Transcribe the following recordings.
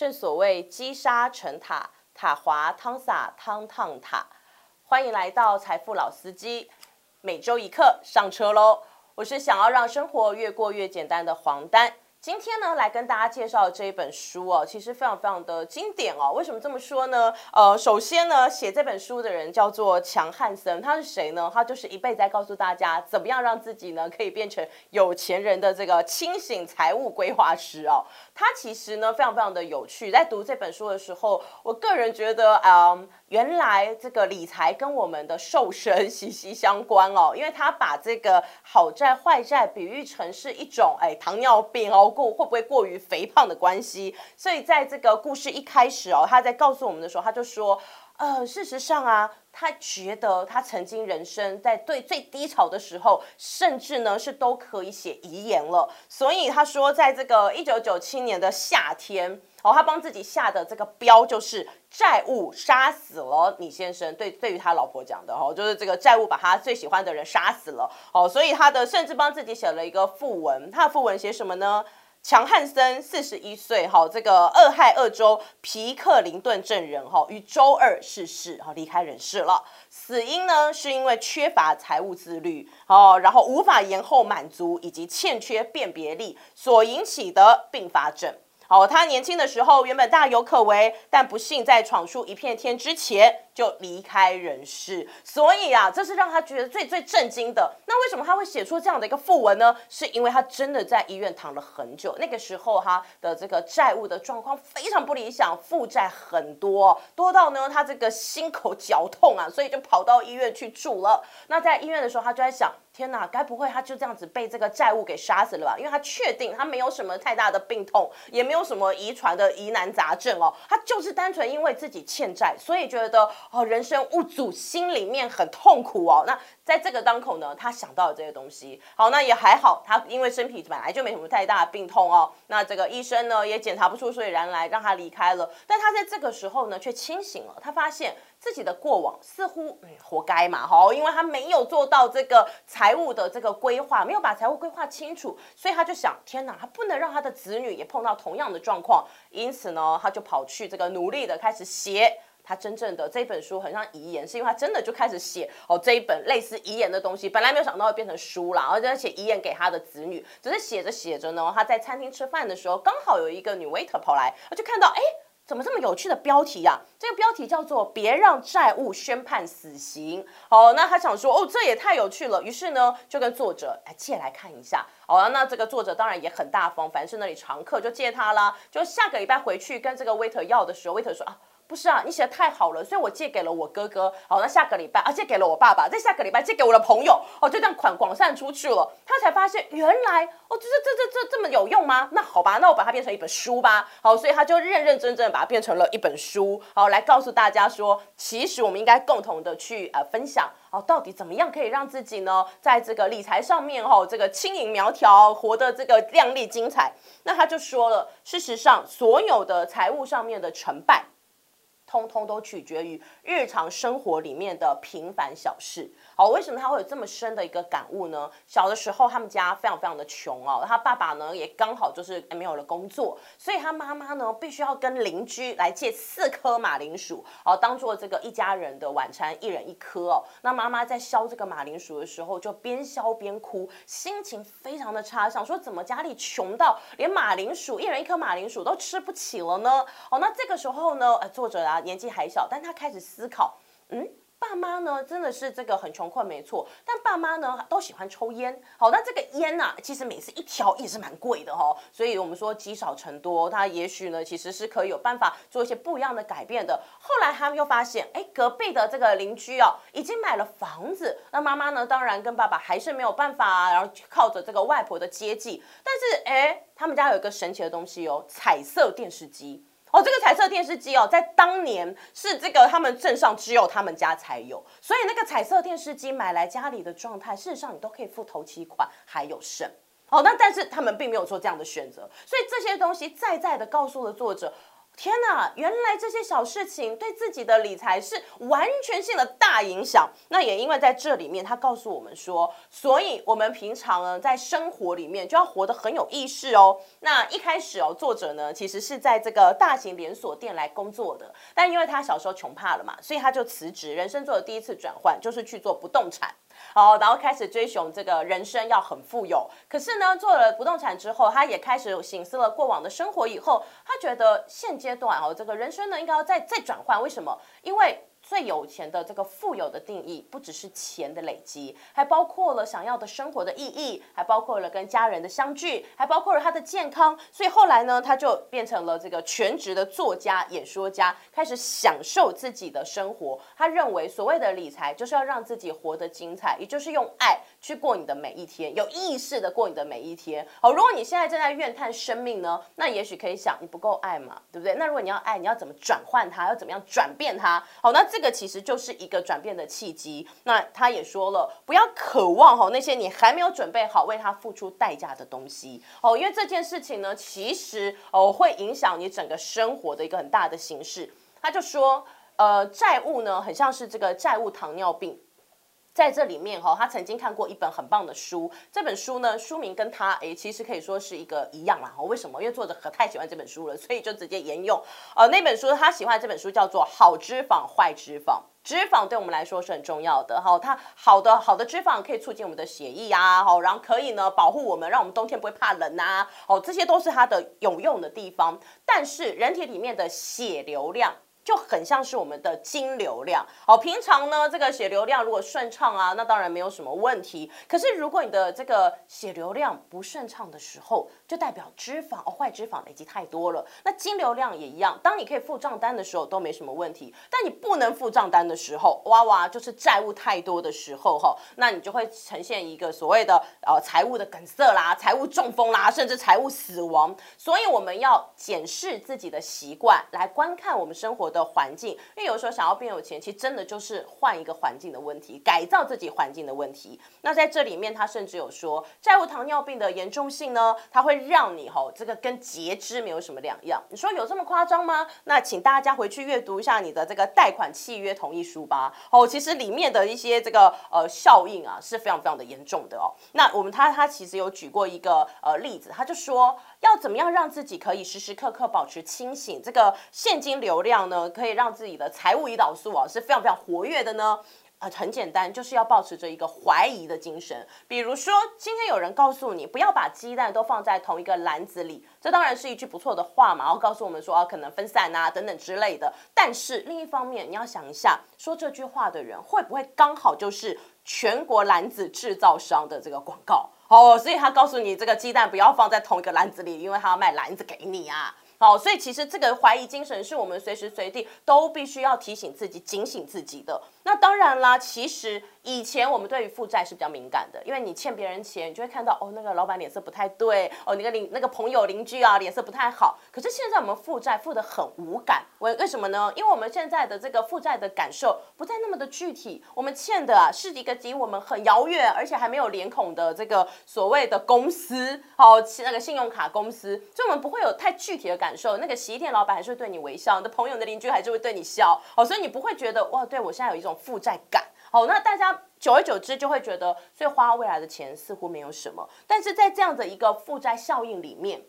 正所谓积沙成塔，塔滑汤洒汤烫塔。欢迎来到财富老司机，每周一课上车喽！我是想要让生活越过越简单的黄丹。今天呢，来跟大家介绍这一本书哦，其实非常非常的经典哦。为什么这么说呢？呃，首先呢，写这本书的人叫做强汉森，他是谁呢？他就是一辈子在告诉大家，怎么样让自己呢可以变成有钱人的这个清醒财务规划师哦。他其实呢非常非常的有趣，在读这本书的时候，我个人觉得，嗯，原来这个理财跟我们的瘦身息息相关哦，因为他把这个好债坏债比喻成是一种哎糖尿病哦过会不会过于肥胖的关系，所以在这个故事一开始哦，他在告诉我们的时候，他就说。呃，事实上啊，他觉得他曾经人生在最最低潮的时候，甚至呢是都可以写遗言了。所以他说，在这个一九九七年的夏天，哦，他帮自己下的这个标就是债务杀死了李先生。对，对于他老婆讲的哦，就是这个债务把他最喜欢的人杀死了。哦，所以他的甚至帮自己写了一个副文。他的副文写什么呢？强汉森四十一岁，哈，这个俄亥俄州皮克林顿镇人，哈，于周二逝世，哈，离开人世了。死因呢，是因为缺乏财务自律，哦，然后无法延后满足以及欠缺辨别力所引起的并发症。哦，他年轻的时候原本大有可为，但不幸在闯出一片天之前就离开人世。所以啊，这是让他觉得最最震惊的。那为什么他会写出这样的一个副文呢？是因为他真的在医院躺了很久。那个时候他的这个债务的状况非常不理想，负债很多，多到呢他这个心口绞痛啊，所以就跑到医院去住了。那在医院的时候，他就在想。天哪，该不会他就这样子被这个债务给杀死了吧？因为他确定他没有什么太大的病痛，也没有什么遗传的疑难杂症哦，他就是单纯因为自己欠债，所以觉得哦人生无阻，心里面很痛苦哦。那在这个当口呢，他想到了这些东西，好，那也还好，他因为身体本来就没什么太大的病痛哦，那这个医生呢也检查不出所以然来，让他离开了。但他在这个时候呢却清醒了，他发现。自己的过往似乎嗯活该嘛，哈，因为他没有做到这个财务的这个规划，没有把财务规划清楚，所以他就想，天哪，他不能让他的子女也碰到同样的状况，因此呢，他就跑去这个努力的开始写他真正的这本书，很像遗言，是因为他真的就开始写哦这一本类似遗言的东西，本来没有想到会变成书啦，而且写遗言给他的子女，只是写着写着呢，他在餐厅吃饭的时候，刚好有一个女 waiter 跑来，他就看到哎。怎么这么有趣的标题呀？这个标题叫做“别让债务宣判死刑”。好，那他想说，哦，这也太有趣了。于是呢，就跟作者哎借来看一下。好，那这个作者当然也很大方，凡是那里常客就借他啦。就下个礼拜回去跟这个 waiter 要的时候，waiter 说啊。不是啊，你写的太好了，所以我借给了我哥哥。好，那下个礼拜啊，借给了我爸爸，在下个礼拜借给我的朋友。哦，就这样款广散出去了。他才发现，原来哦，这这这这这这么有用吗？那好吧，那我把它变成一本书吧。好，所以他就认认真真的把它变成了一本书。好，来告诉大家说，其实我们应该共同的去呃分享。哦，到底怎么样可以让自己呢，在这个理财上面哈，这个轻盈苗条，活得这个靓丽精彩？那他就说了，事实上，所有的财务上面的成败。通通都取决于日常生活里面的平凡小事。好，为什么他会有这么深的一个感悟呢？小的时候，他们家非常非常的穷哦，他爸爸呢也刚好就是没有了工作，所以他妈妈呢必须要跟邻居来借四颗马铃薯，哦，当做这个一家人的晚餐，一人一颗哦。那妈妈在削这个马铃薯的时候，就边削边哭，心情非常的差，想说怎么家里穷到连马铃薯一人一颗马铃薯都吃不起了呢？哦，那这个时候呢，呃，作者啊年纪还小，但他开始思考，嗯。爸妈呢，真的是这个很穷困，没错。但爸妈呢，都喜欢抽烟。好，那这个烟呐，其实每次一条也是蛮贵的哈。所以我们说积少成多，他也许呢，其实是可以有办法做一些不一样的改变的。后来他们又发现，哎，隔壁的这个邻居哦，已经买了房子。那妈妈呢，当然跟爸爸还是没有办法，然后靠着这个外婆的接济。但是，哎，他们家有一个神奇的东西哦，彩色电视机。哦，这个彩色电视机哦，在当年是这个他们镇上只有他们家才有，所以那个彩色电视机买来家里的状态，事实上你都可以付头期款还有剩。哦，那但是他们并没有做这样的选择，所以这些东西在在的告诉了作者。天哪，原来这些小事情对自己的理财是完全性的大影响。那也因为在这里面，他告诉我们说，所以我们平常呢，在生活里面就要活得很有意识哦。那一开始哦，作者呢其实是在这个大型连锁店来工作的，但因为他小时候穷怕了嘛，所以他就辞职，人生做的第一次转换就是去做不动产。好，然后开始追寻这个人生要很富有。可是呢，做了不动产之后，他也开始醒思了过往的生活以后，他觉得现阶段哦，这个人生呢应该要再再转换。为什么？因为。最有钱的这个富有的定义，不只是钱的累积，还包括了想要的生活的意义，还包括了跟家人的相聚，还包括了他的健康。所以后来呢，他就变成了这个全职的作家、演说家，开始享受自己的生活。他认为，所谓的理财就是要让自己活得精彩，也就是用爱去过你的每一天，有意识的过你的每一天。好，如果你现在正在怨叹生命呢，那也许可以想，你不够爱嘛，对不对？那如果你要爱，你要怎么转换它？要怎么样转变它？好，那这。这个其实就是一个转变的契机。那他也说了，不要渴望哈那些你还没有准备好为他付出代价的东西哦，因为这件事情呢，其实哦会影响你整个生活的一个很大的形式。他就说，呃，债务呢，很像是这个债务糖尿病。在这里面哈，他曾经看过一本很棒的书，这本书呢，书名跟他诶，其实可以说是一个一样啦。为什么？因为作者可太喜欢这本书了，所以就直接沿用。呃，那本书他喜欢这本书叫做《好脂肪坏脂肪》，脂肪对我们来说是很重要的哈。它好的好的脂肪可以促进我们的血液啊，好，然后可以呢保护我们，让我们冬天不会怕冷呐，哦，这些都是它的有用的地方。但是人体里面的血流量。就很像是我们的金流量，好，平常呢这个血流量如果顺畅啊，那当然没有什么问题。可是如果你的这个血流量不顺畅的时候，就代表脂肪哦坏脂肪累积太多了。那金流量也一样，当你可以付账单的时候都没什么问题，但你不能付账单的时候，哇哇就是债务太多的时候哈，那你就会呈现一个所谓的呃财务的梗塞啦、财务中风啦，甚至财务死亡。所以我们要检视自己的习惯，来观看我们生活。的环境，因为有时候想要变有钱，其实真的就是换一个环境的问题，改造自己环境的问题。那在这里面，他甚至有说，债务糖尿病的严重性呢，它会让你吼这个跟截肢没有什么两样。你说有这么夸张吗？那请大家回去阅读一下你的这个贷款契约同意书吧。哦，其实里面的一些这个呃效应啊是非常非常的严重的哦。那我们他他其实有举过一个呃例子，他就说。要怎么样让自己可以时时刻刻保持清醒？这个现金流量呢，可以让自己的财务胰岛素啊是非常非常活跃的呢。呃，很简单，就是要保持着一个怀疑的精神。比如说，今天有人告诉你不要把鸡蛋都放在同一个篮子里，这当然是一句不错的话嘛，然后告诉我们说啊，可能分散啊等等之类的。但是另一方面，你要想一下，说这句话的人会不会刚好就是全国篮子制造商的这个广告？哦，所以他告诉你这个鸡蛋不要放在同一个篮子里，因为他要卖篮子给你啊。好，所以其实这个怀疑精神是我们随时随地都必须要提醒自己、警醒自己的。那当然啦，其实以前我们对于负债是比较敏感的，因为你欠别人钱，你就会看到哦，那个老板脸色不太对，哦，那个邻那个朋友邻居啊脸色不太好。可是现在我们负债负的很无感，为为什么呢？因为我们现在的这个负债的感受不再那么的具体，我们欠的啊是一个离我们很遥远，而且还没有脸孔的这个所谓的公司，好，那个信用卡公司，所以我们不会有太具体的感。感受那个洗衣店老板还是会对你微笑，你的朋友、你的邻居还是会对你笑，哦，所以你不会觉得哇，对我现在有一种负债感，哦，那大家久而久之就会觉得，所以花未来的钱似乎没有什么，但是在这样的一个负债效应里面。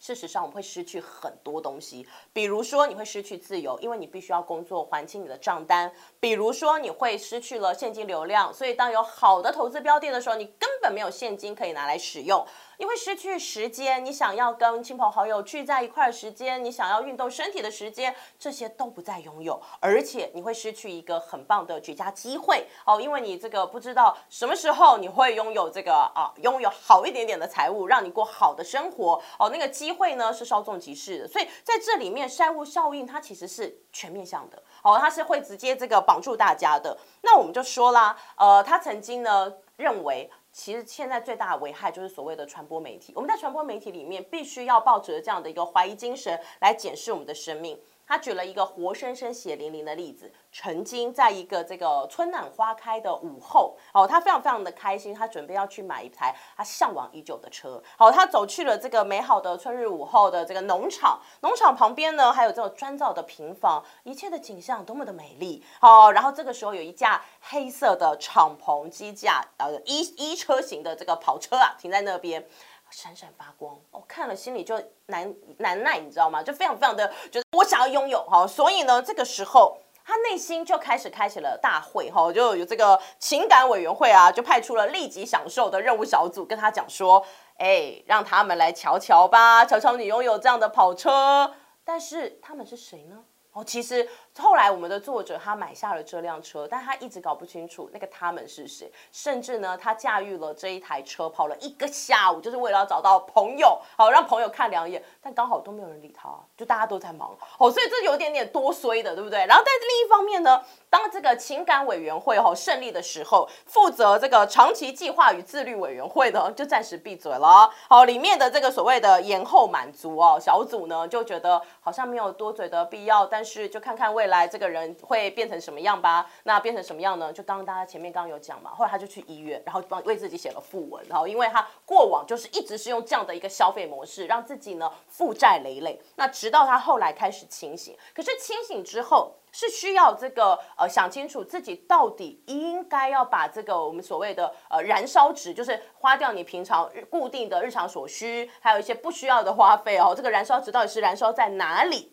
事实上，我们会失去很多东西，比如说你会失去自由，因为你必须要工作还清你的账单；比如说你会失去了现金流量，所以当有好的投资标的的时候，你根本没有现金可以拿来使用。你会失去时间，你想要跟亲朋好友聚在一块儿时间，你想要运动身体的时间，这些都不再拥有，而且你会失去一个很棒的绝佳机会哦，因为你这个不知道什么时候你会拥有这个啊，拥有好一点点的财务，让你过好的生活哦，那个机会呢是稍纵即逝的，所以在这里面债务效应它其实是全面向的哦，它是会直接这个绑住大家的。那我们就说啦，呃，他曾经呢认为。其实现在最大的危害就是所谓的传播媒体。我们在传播媒体里面，必须要抱着这样的一个怀疑精神来检视我们的生命。他举了一个活生生血淋淋的例子，曾经在一个这个春暖花开的午后，哦，他非常非常的开心，他准备要去买一台他向往已久的车。好，他走去了这个美好的春日午后的这个农场，农场旁边呢还有这种砖造的平房，一切的景象多么的美丽。好，然后这个时候有一架黑色的敞篷机架，呃，一一车型的这个跑车啊，停在那边。闪闪发光，我看了心里就难难耐，你知道吗？就非常非常的觉得我想要拥有哈，所以呢，这个时候他内心就开始开启了大会哈，就有这个情感委员会啊，就派出了立即享受的任务小组跟他讲说，哎，让他们来瞧瞧吧，瞧瞧你拥有这样的跑车，但是他们是谁呢？哦，其实。后来我们的作者他买下了这辆车，但他一直搞不清楚那个他们是谁，甚至呢，他驾驭了这一台车跑了一个下午，就是为了要找到朋友，好让朋友看两眼，但刚好都没有人理他，就大家都在忙，哦，所以这有点点多衰的，对不对？然后但是另一方面呢，当这个情感委员会哈胜利的时候，负责这个长期计划与自律委员会呢就暂时闭嘴了，好，里面的这个所谓的延后满足哦小组呢就觉得好像没有多嘴的必要，但是就看看未来这个人会变成什么样吧？那变成什么样呢？就刚刚大家前面刚刚有讲嘛，后来他就去医院，然后帮为自己写了副文，然后因为他过往就是一直是用这样的一个消费模式，让自己呢负债累累。那直到他后来开始清醒，可是清醒之后是需要这个呃想清楚自己到底应该要把这个我们所谓的呃燃烧值，就是花掉你平常固定的日常所需，还有一些不需要的花费哦，这个燃烧值到底是燃烧在哪里？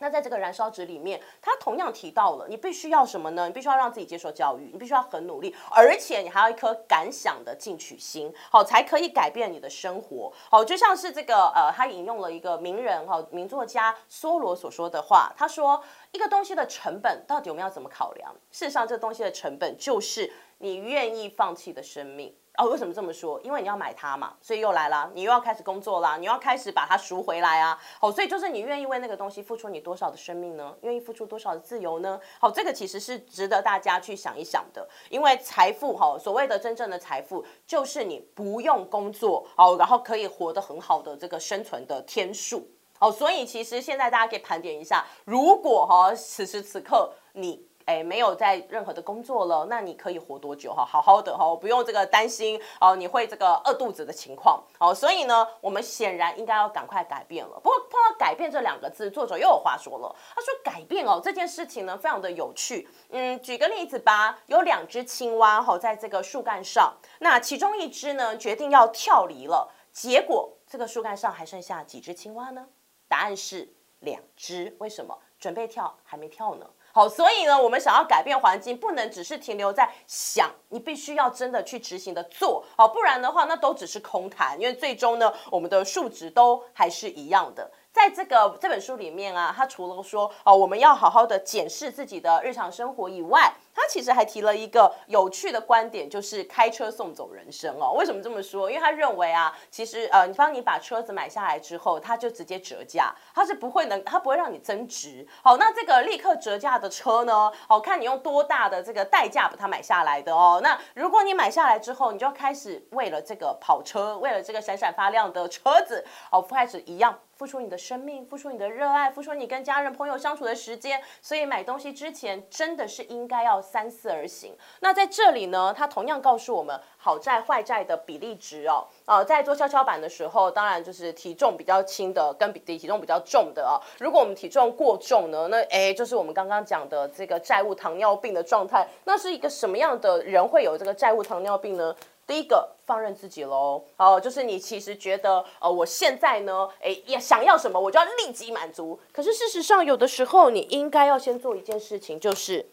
那在这个燃烧值里面，他同样提到了，你必须要什么呢？你必须要让自己接受教育，你必须要很努力，而且你还要一颗敢想的进取心，好，才可以改变你的生活。好，就像是这个呃，他引用了一个名人哈，名作家梭罗所说的话，他说，一个东西的成本到底我们要怎么考量？事实上，这东西的成本就是你愿意放弃的生命。哦，为什么这么说？因为你要买它嘛，所以又来了，你又要开始工作啦，你要开始把它赎回来啊。好，所以就是你愿意为那个东西付出你多少的生命呢？愿意付出多少的自由呢？好，这个其实是值得大家去想一想的。因为财富哈，所谓的真正的财富，就是你不用工作，好，然后可以活得很好的这个生存的天数。好，所以其实现在大家可以盘点一下，如果哈此时此刻你。哎，没有在任何的工作了，那你可以活多久哈？好好的哈，不用这个担心哦，你会这个饿肚子的情况哦。所以呢，我们显然应该要赶快改变了。不过碰到改变这两个字，作者又有话说了。他说改变哦这件事情呢，非常的有趣。嗯，举个例子吧，有两只青蛙哈，在这个树干上，那其中一只呢决定要跳离了，结果这个树干上还剩下几只青蛙呢？答案是两只。为什么？准备跳还没跳呢。好，所以呢，我们想要改变环境，不能只是停留在想，你必须要真的去执行的做，好，不然的话，那都只是空谈，因为最终呢，我们的数值都还是一样的。在这个这本书里面啊，它除了说哦，我们要好好的检视自己的日常生活以外，他其实还提了一个有趣的观点，就是开车送走人生哦。为什么这么说？因为他认为啊，其实呃，你帮你把车子买下来之后，他就直接折价，他是不会能，他不会让你增值。好，那这个立刻折价的车呢，好看你用多大的这个代价把它买下来的哦。那如果你买下来之后，你就要开始为了这个跑车，为了这个闪闪发亮的车子，哦，开始一样。付出你的生命，付出你的热爱，付出你跟家人朋友相处的时间，所以买东西之前真的是应该要三思而行。那在这里呢，他同样告诉我们好债坏债的比例值哦，呃，在做跷跷板的时候，当然就是体重比较轻的跟比体重比较重的啊。如果我们体重过重呢，那哎，就是我们刚刚讲的这个债务糖尿病的状态。那是一个什么样的人会有这个债务糖尿病呢？第一个放任自己喽，哦，就是你其实觉得，呃，我现在呢，哎，也想要什么，我就要立即满足。可是事实上，有的时候你应该要先做一件事情，就是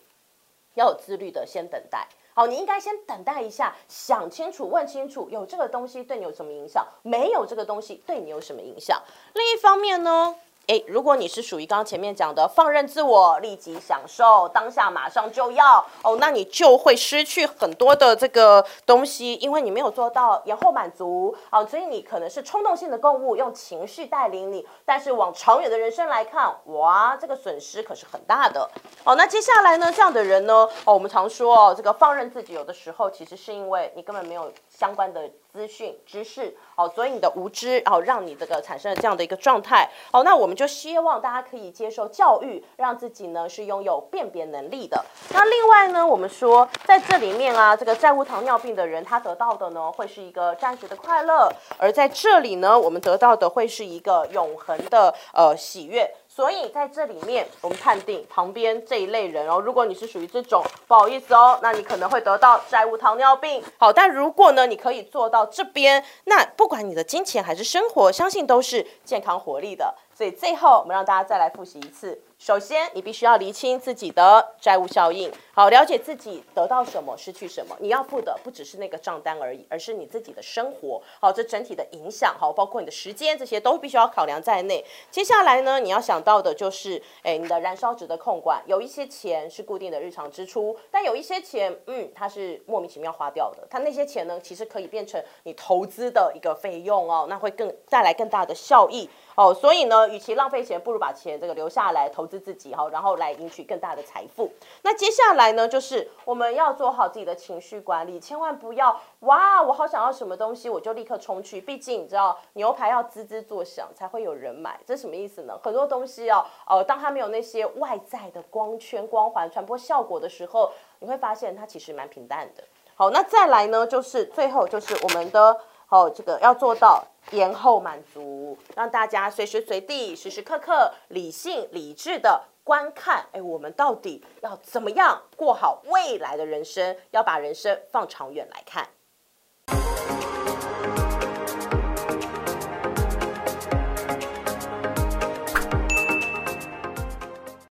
要有自律的先等待。好，你应该先等待一下，想清楚，问清楚，有这个东西对你有什么影响？没有这个东西对你有什么影响？另一方面呢？诶，如果你是属于刚刚前面讲的放任自我、立即享受、当下马上就要哦，那你就会失去很多的这个东西，因为你没有做到延后满足哦，所以你可能是冲动性的购物，用情绪带领你，但是往长远的人生来看，哇，这个损失可是很大的哦。那接下来呢，这样的人呢，哦，我们常说哦，这个放任自己，有的时候其实是因为你根本没有相关的。资讯知识，哦，所以你的无知，然后让你这个产生了这样的一个状态，哦，那我们就希望大家可以接受教育，让自己呢是拥有辨别能力的。那另外呢，我们说在这里面啊，这个债务糖尿病的人他得到的呢会是一个暂时的快乐，而在这里呢，我们得到的会是一个永恒的呃喜悦。所以在这里面，我们判定旁边这一类人哦，如果你是属于这种，不好意思哦，那你可能会得到债务糖尿病。好，但如果呢，你可以做到这边，那不管你的金钱还是生活，相信都是健康活力的。所以最后，我们让大家再来复习一次。首先，你必须要厘清自己的债务效应，好，了解自己得到什么，失去什么。你要付的不只是那个账单而已，而是你自己的生活，好，这整体的影响，好，包括你的时间，这些都必须要考量在内。接下来呢，你要想到的就是，哎，你的燃烧值的控管，有一些钱是固定的日常支出，但有一些钱，嗯，它是莫名其妙花掉的。它那些钱呢，其实可以变成你投资的一个费用哦，那会更带来更大的效益。哦，所以呢，与其浪费钱，不如把钱这个留下来投资自己哈，然后来赢取更大的财富。那接下来呢，就是我们要做好自己的情绪管理，千万不要哇，我好想要什么东西，我就立刻冲去。毕竟你知道，牛排要滋滋作响才会有人买，这什么意思呢？很多东西哦，呃，当它没有那些外在的光圈、光环传播效果的时候，你会发现它其实蛮平淡的。好，那再来呢，就是最后就是我们的。好，这个要做到延后满足，让大家随时随地、时时刻刻理性、理智的观看。哎，我们到底要怎么样过好未来的人生？要把人生放长远来看。